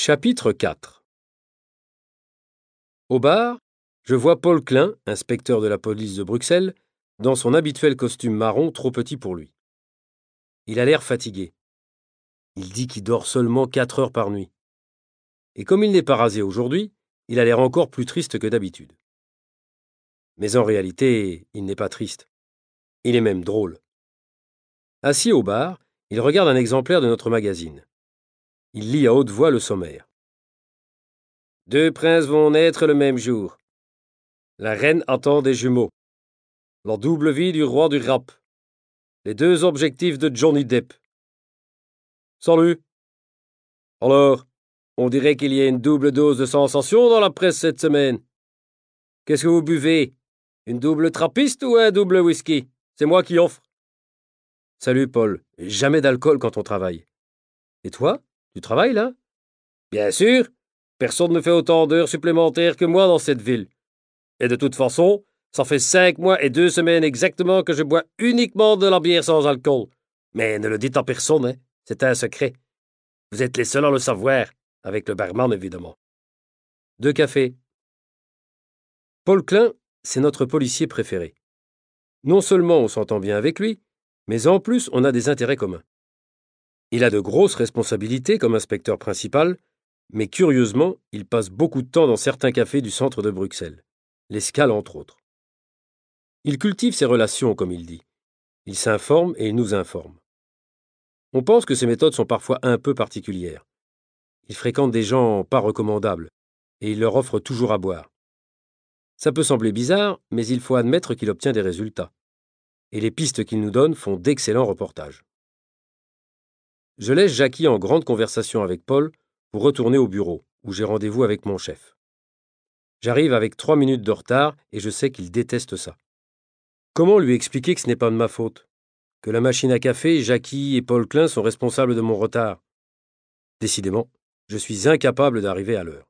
Chapitre 4 Au bar, je vois Paul Klein, inspecteur de la police de Bruxelles, dans son habituel costume marron trop petit pour lui. Il a l'air fatigué. Il dit qu'il dort seulement quatre heures par nuit. Et comme il n'est pas rasé aujourd'hui, il a l'air encore plus triste que d'habitude. Mais en réalité, il n'est pas triste. Il est même drôle. Assis au bar, il regarde un exemplaire de notre magazine. Il lit à haute voix le sommaire. Deux princes vont naître le même jour. La reine attend des jumeaux. La double vie du roi du rap. Les deux objectifs de Johnny Depp. Salut. Alors, on dirait qu'il y a une double dose de sensation dans la presse cette semaine. Qu'est-ce que vous buvez? Une double trappiste ou un double whisky? C'est moi qui offre. Salut Paul. Jamais d'alcool quand on travaille. Et toi? Tu travailles là? Bien sûr. Personne ne fait autant d'heures supplémentaires que moi dans cette ville. Et de toute façon, ça fait cinq mois et deux semaines exactement que je bois uniquement de la bière sans alcool. Mais ne le dites à personne, hein. C'est un secret. Vous êtes les seuls à le savoir, avec le barman évidemment. Deux cafés. Paul Klein, c'est notre policier préféré. Non seulement on s'entend bien avec lui, mais en plus on a des intérêts communs. Il a de grosses responsabilités comme inspecteur principal, mais curieusement, il passe beaucoup de temps dans certains cafés du centre de Bruxelles, l'escale entre autres. Il cultive ses relations, comme il dit. Il s'informe et il nous informe. On pense que ses méthodes sont parfois un peu particulières. Il fréquente des gens pas recommandables, et il leur offre toujours à boire. Ça peut sembler bizarre, mais il faut admettre qu'il obtient des résultats. Et les pistes qu'il nous donne font d'excellents reportages. Je laisse Jackie en grande conversation avec Paul pour retourner au bureau, où j'ai rendez-vous avec mon chef. J'arrive avec trois minutes de retard et je sais qu'il déteste ça. Comment lui expliquer que ce n'est pas de ma faute? Que la machine à café, Jackie et Paul Klein sont responsables de mon retard? Décidément, je suis incapable d'arriver à l'heure.